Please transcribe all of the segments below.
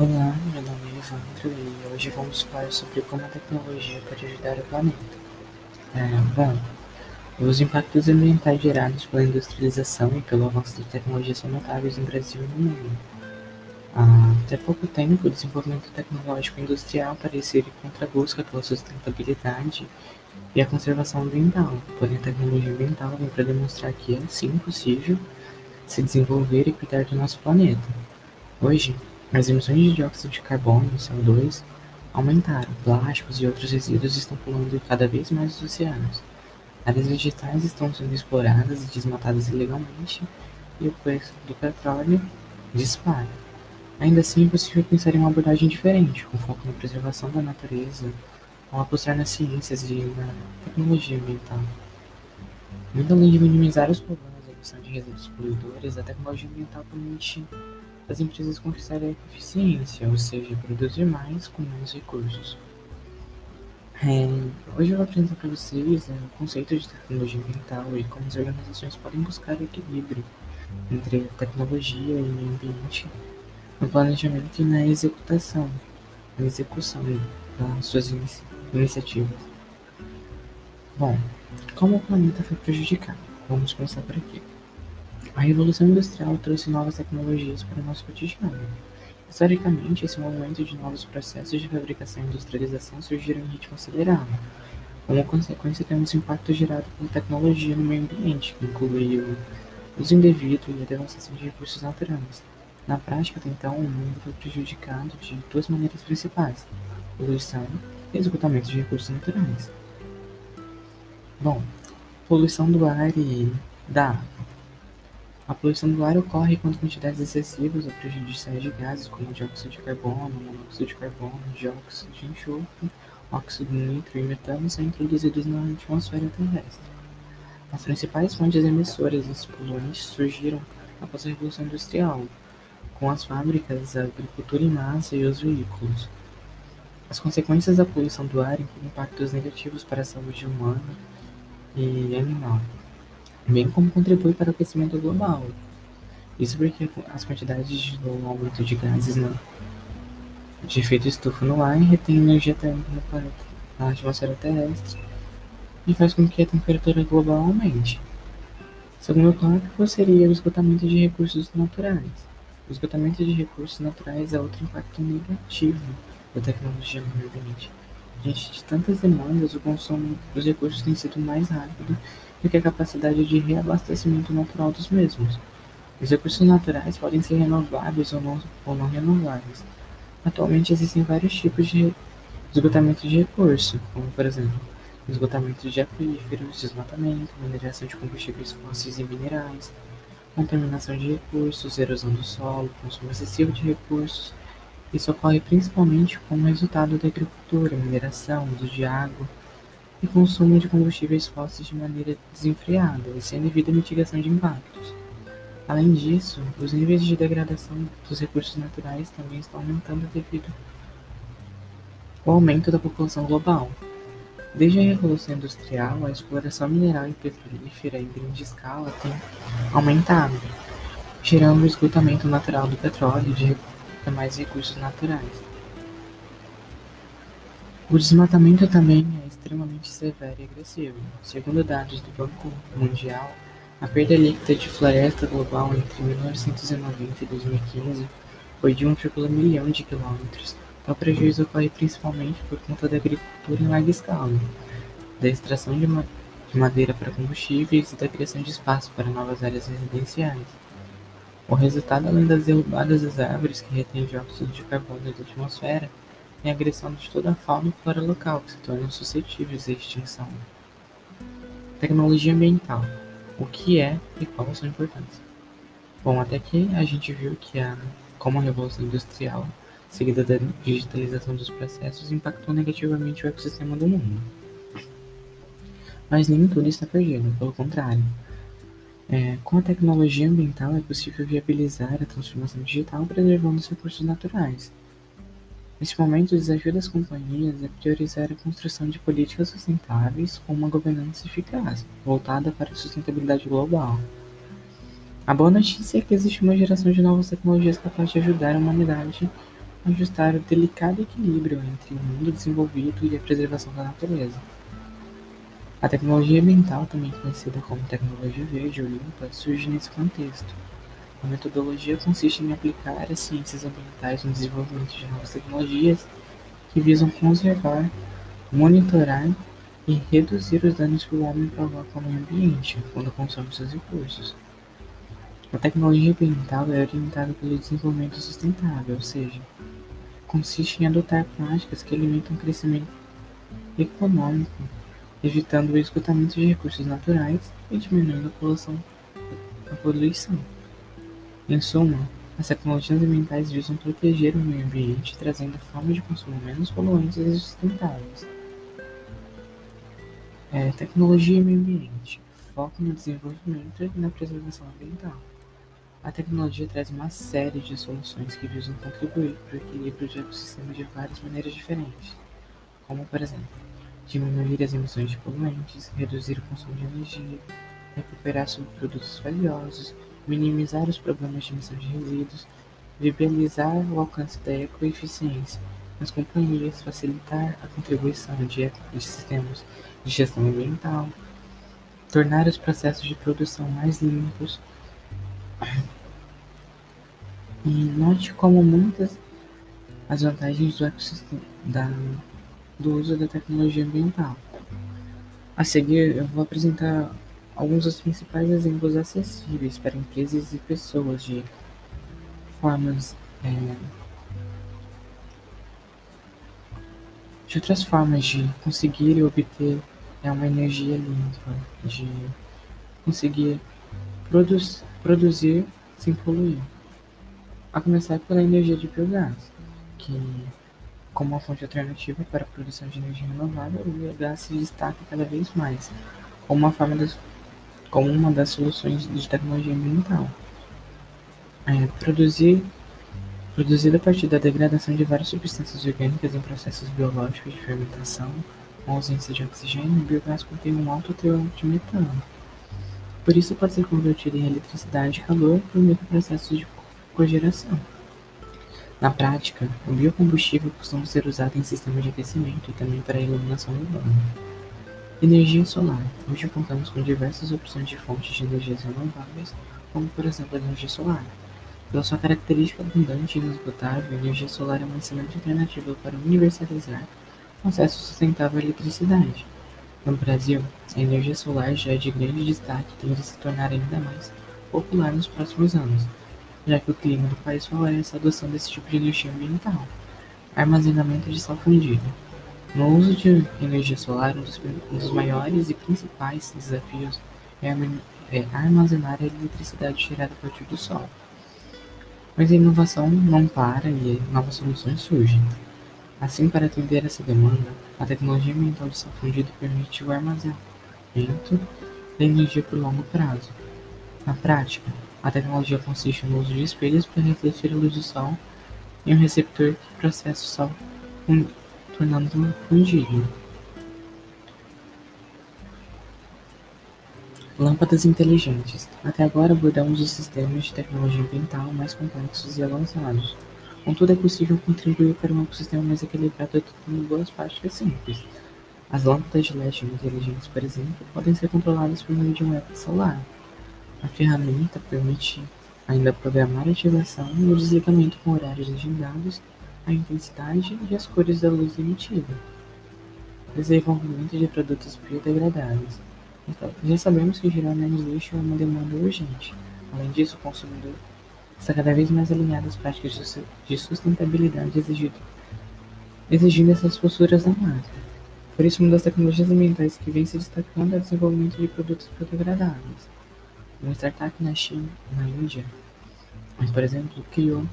Olá, meu nome é Evandro e hoje vamos falar sobre como a tecnologia pode ajudar o planeta. É, bom, os impactos ambientais gerados pela industrialização e pelo avanço da tecnologia são notáveis no Brasil e no mundo. Há até pouco tempo, o desenvolvimento tecnológico industrial parecia ir contra a busca pela sustentabilidade e a conservação ambiental, porém a tecnologia ambiental vem para demonstrar que é sim possível se desenvolver e cuidar do nosso planeta. Hoje, as emissões de dióxido de carbono, CO2, aumentaram, plásticos e outros resíduos estão poluindo cada vez mais os oceanos. Áreas vegetais estão sendo exploradas e desmatadas ilegalmente e o preço do petróleo dispara. Ainda assim, é possível pensar em uma abordagem diferente, com foco na preservação da natureza, ao apostar nas ciências e na tecnologia ambiental. Muito além de minimizar os problemas da emissão de resíduos poluidores, a tecnologia ambiental permite as empresas conquistarem a eficiência, ou seja, produzir mais com menos recursos. É, hoje eu vou apresentar para vocês é, o conceito de tecnologia ambiental e como as organizações podem buscar equilíbrio entre tecnologia e ambiente no planejamento e na executação, na execução das suas inici iniciativas. Bom, como o planeta foi prejudicado? Vamos começar por aqui. A Revolução Industrial trouxe novas tecnologias para o nosso cotidiano. Historicamente, esse movimento de novos processos de fabricação e industrialização surgiram em ritmo acelerado. Como consequência, temos o impacto gerado pela tecnologia no meio ambiente, que inclui o uso indevido e a devastação de recursos naturais. Na prática, até então, o mundo foi prejudicado de duas maneiras principais: poluição e esgotamento de recursos naturais. Bom, poluição do ar e da água. A poluição do ar ocorre quando quantidades excessivas ou prejudiciais de gases como dióxido de carbono, monóxido de carbono, dióxido de enxofre, óxido nitro e metano são introduzidos na atmosfera terrestre. As principais fontes emissoras desses poluentes surgiram após a Revolução Industrial, com as fábricas, a agricultura em massa e os veículos. As consequências da poluição do ar incluem impactos negativos para a saúde humana e animal bem como contribui para o aquecimento global. Isso porque as quantidades do aumento de gases na, de efeito estufa no ar retém energia térmica no planeta, na atmosfera terrestre e faz com que a temperatura global aumente. Segundo tópico seria o esgotamento de recursos naturais. O esgotamento de recursos naturais é outro impacto negativo da tecnologia no meio ambiente. Diante de tantas demandas, o consumo dos recursos tem sido mais rápido do que a capacidade de reabastecimento natural dos mesmos. Os recursos naturais podem ser renováveis ou não, ou não renováveis. Atualmente existem vários tipos de esgotamento de recurso, como por exemplo, esgotamento de aquíferos, desmatamento, mineração de combustíveis fósseis e minerais, contaminação de recursos, erosão do solo, consumo excessivo de recursos. Isso ocorre principalmente como resultado da agricultura, mineração, uso de água, e consumo de combustíveis fósseis de maneira desenfreada e sem devida mitigação de impactos. Além disso, os níveis de degradação dos recursos naturais também estão aumentando devido ao aumento da população global. Desde a Revolução Industrial, a exploração mineral e petrolífera em grande escala tem aumentado, gerando o esgotamento natural do petróleo e de demais recursos naturais. O desmatamento também é extremamente severo e agressivo. Segundo dados do Banco Mundial, a perda líquida de floresta global entre 1990 e 2015 foi de 1,1 milhão de quilômetros. Tal prejuízo ocorre principalmente por conta da agricultura em larga escala, da extração de, ma de madeira para combustíveis e da criação de espaço para novas áreas residenciais. O resultado, além das derrubadas das árvores que retêm dióxido de carbono da atmosfera, e agressão de toda a fauna e flora local, que se tornam suscetíveis à extinção. Tecnologia ambiental. O que é e qual a sua importância? Bom, até aqui a gente viu que a, como a Revolução Industrial, seguida da digitalização dos processos, impactou negativamente o ecossistema do mundo. Mas nem tudo está perdido, pelo contrário. É, com a tecnologia ambiental é possível viabilizar a transformação digital preservando os recursos naturais, Neste momento, o desafio das companhias é priorizar a construção de políticas sustentáveis com uma governança eficaz, voltada para a sustentabilidade global. A boa notícia é que existe uma geração de novas tecnologias capazes de ajudar a humanidade ajustar o delicado equilíbrio entre o mundo desenvolvido e a preservação da natureza. A tecnologia ambiental, também conhecida como tecnologia verde ou limpa, surge nesse contexto. A metodologia consiste em aplicar as ciências ambientais no desenvolvimento de novas tecnologias que visam conservar, monitorar e reduzir os danos que o homem provoca ao meio ambiente quando consome seus recursos. A tecnologia ambiental é orientada pelo desenvolvimento sustentável, ou seja, consiste em adotar práticas que alimentam o crescimento econômico, evitando o esgotamento de recursos naturais e diminuindo a poluição. A poluição. Em suma, as tecnologias ambientais visam proteger o meio ambiente, trazendo formas de consumo menos poluentes e sustentáveis. É, tecnologia e meio ambiente. Foco no desenvolvimento e na preservação ambiental. A tecnologia traz uma série de soluções que visam contribuir para o equilíbrio de ecossistemas de várias maneiras diferentes, como, por exemplo, diminuir as emissões de poluentes, reduzir o consumo de energia, recuperar subprodutos valiosos, minimizar os problemas de emissão de resíduos, viabilizar o alcance da ecoeficiência nas companhias, facilitar a contribuição de ecossistemas de gestão ambiental, tornar os processos de produção mais limpos, e note como muitas as vantagens do ecossistema da, do uso da tecnologia ambiental. A seguir, eu vou apresentar alguns dos principais exemplos acessíveis para empresas e pessoas de formas é, de outras formas de conseguir e obter é, uma energia limpa, de conseguir produz, produzir sem poluir. A começar pela energia de biogás, que como uma fonte alternativa para a produção de energia renovável, o biogás se destaca cada vez mais como uma forma das, como uma das soluções de tecnologia ambiental. É, produzir produzido a partir da degradação de várias substâncias orgânicas em processos biológicos de fermentação, com ausência de oxigênio, o biogás contém um alto teor de metano. Por isso pode ser convertido em eletricidade e calor por meio do processo de cogeração. Na prática, o biocombustível costuma ser usado em sistemas de aquecimento e também para iluminação urbana. Energia solar. Hoje contamos com diversas opções de fontes de energias renováveis, como por exemplo a energia solar. Pela sua característica abundante e inesgotável, a energia solar é uma excelente alternativa para universalizar o acesso sustentável à eletricidade. No Brasil, a energia solar já é de grande destaque e tende a se tornar ainda mais popular nos próximos anos, já que o clima do país favorece a adoção desse tipo de energia ambiental. Armazenamento de sal fundido. No uso de energia solar, um dos, maiores e principais desafios é, é armazenar a eletricidade gerada a partir do sol. Mas a inovação não para e novas soluções surgem. Assim, para atender essa demanda, a tecnologia ambiental de sal fundido permite o armazenamento da energia por longo prazo. Na prática, a tecnologia consiste no uso de espelhos para refletir a luz do sol em um receptor que processa o sol, tornando-o fundível. Lâmpadas inteligentes. Até agora abordamos os sistemas de tecnologia ambiental mais complexos e avançados. Contudo, é possível contribuir para um ecossistema mais equilibrado adotando boas práticas simples. As lâmpadas de LED inteligentes, por exemplo, podem ser controladas por meio de um app celular. A ferramenta permite ainda programar a ativação e o desligamento com horários agendados, a intensidade e as cores da luz emitida. Desenvolvimento de produtos biodegradáveis. Então, já sabemos que gerar menos lixo é uma demanda urgente. Além disso, o consumidor está cada vez mais alinhado às práticas de sustentabilidade exigido, exigindo essas posturas da marca. Por isso, uma das tecnologias ambientais que vem se destacando é o desenvolvimento de produtos biodegradáveis. Uma startup na China, na Índia, por exemplo, criou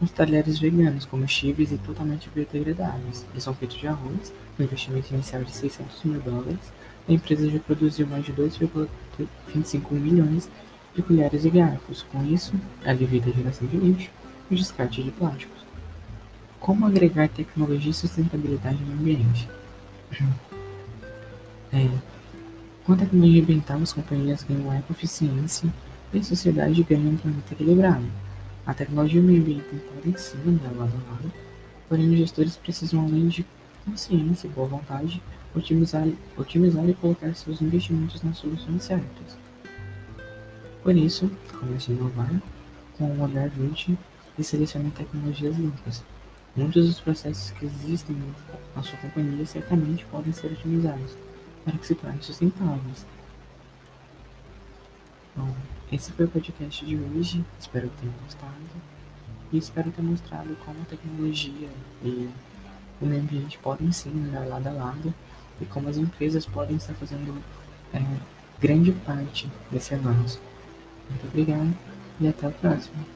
uns talheres veganos comestíveis e totalmente biodegradáveis. Eles são feitos de arroz, com investimento inicial de 600 mil dólares. A empresa já produziu mais de 2,25 milhões de colheres e garfos. Com isso, alivia a geração de lixo e o descarte de plásticos. Como agregar tecnologia e sustentabilidade no ambiente? É, com a tecnologia ambiental, as companhias ganham ecoeficiência e a sociedade ganha um planeta equilibrado. A tecnologia e o meio ambiente podem sim a lado, Porém, os gestores precisam, além de consciência e boa vontade, otimizar, otimizar e colocar seus investimentos nas soluções certas. Por isso, comece a inovar com um olhar verde e selecione tecnologias limpas. Muitos dos processos que existem na sua companhia certamente podem ser otimizados para que se tornem sustentáveis. Bom, esse foi o podcast de hoje. Espero que tenham gostado. E espero ter mostrado como a tecnologia e o meio ambiente podem sim andar lado a lado e como as empresas podem estar fazendo é, grande parte desse avanço. Muito obrigado e até a próxima.